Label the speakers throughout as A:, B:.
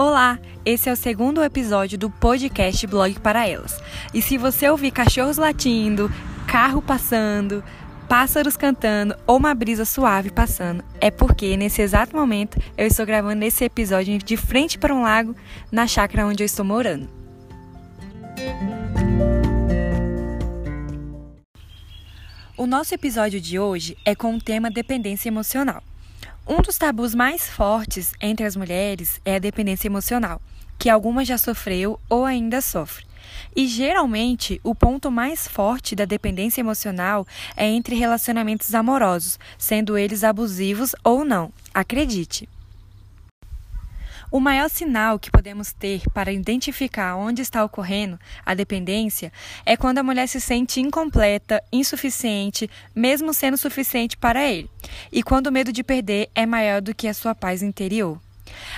A: Olá, esse é o segundo episódio do podcast Blog para Elas. E se você ouvir cachorros latindo, carro passando, pássaros cantando ou uma brisa suave passando, é porque nesse exato momento eu estou gravando esse episódio de frente para um lago na chácara onde eu estou morando. O nosso episódio de hoje é com o tema dependência emocional. Um dos tabus mais fortes entre as mulheres é a dependência emocional, que algumas já sofreu ou ainda sofre. E geralmente, o ponto mais forte da dependência emocional é entre relacionamentos amorosos, sendo eles abusivos ou não. Acredite! O maior sinal que podemos ter para identificar onde está ocorrendo a dependência é quando a mulher se sente incompleta, insuficiente, mesmo sendo suficiente para ele, e quando o medo de perder é maior do que a sua paz interior.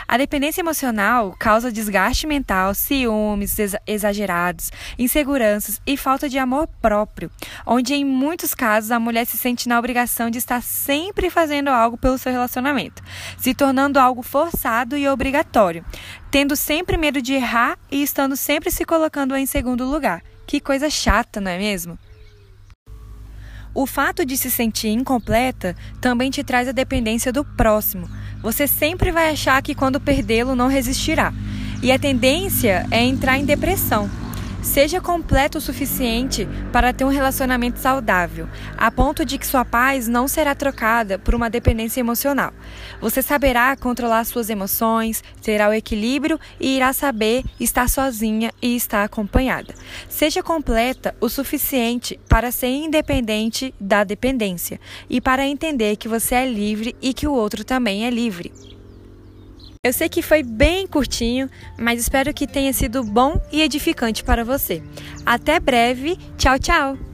A: A dependência emocional causa desgaste mental, ciúmes exagerados, inseguranças e falta de amor próprio, onde em muitos casos a mulher se sente na obrigação de estar sempre fazendo algo pelo seu relacionamento, se tornando algo forçado e obrigatório, tendo sempre medo de errar e estando sempre se colocando em segundo lugar. Que coisa chata, não é mesmo? O fato de se sentir incompleta também te traz a dependência do próximo. Você sempre vai achar que quando perdê-lo não resistirá. E a tendência é entrar em depressão. Seja completo o suficiente para ter um relacionamento saudável, a ponto de que sua paz não será trocada por uma dependência emocional. Você saberá controlar suas emoções, terá o equilíbrio e irá saber estar sozinha e estar acompanhada. Seja completa o suficiente para ser independente da dependência e para entender que você é livre e que o outro também é livre. Eu sei que foi bem curtinho, mas espero que tenha sido bom e edificante para você. Até breve. Tchau, tchau!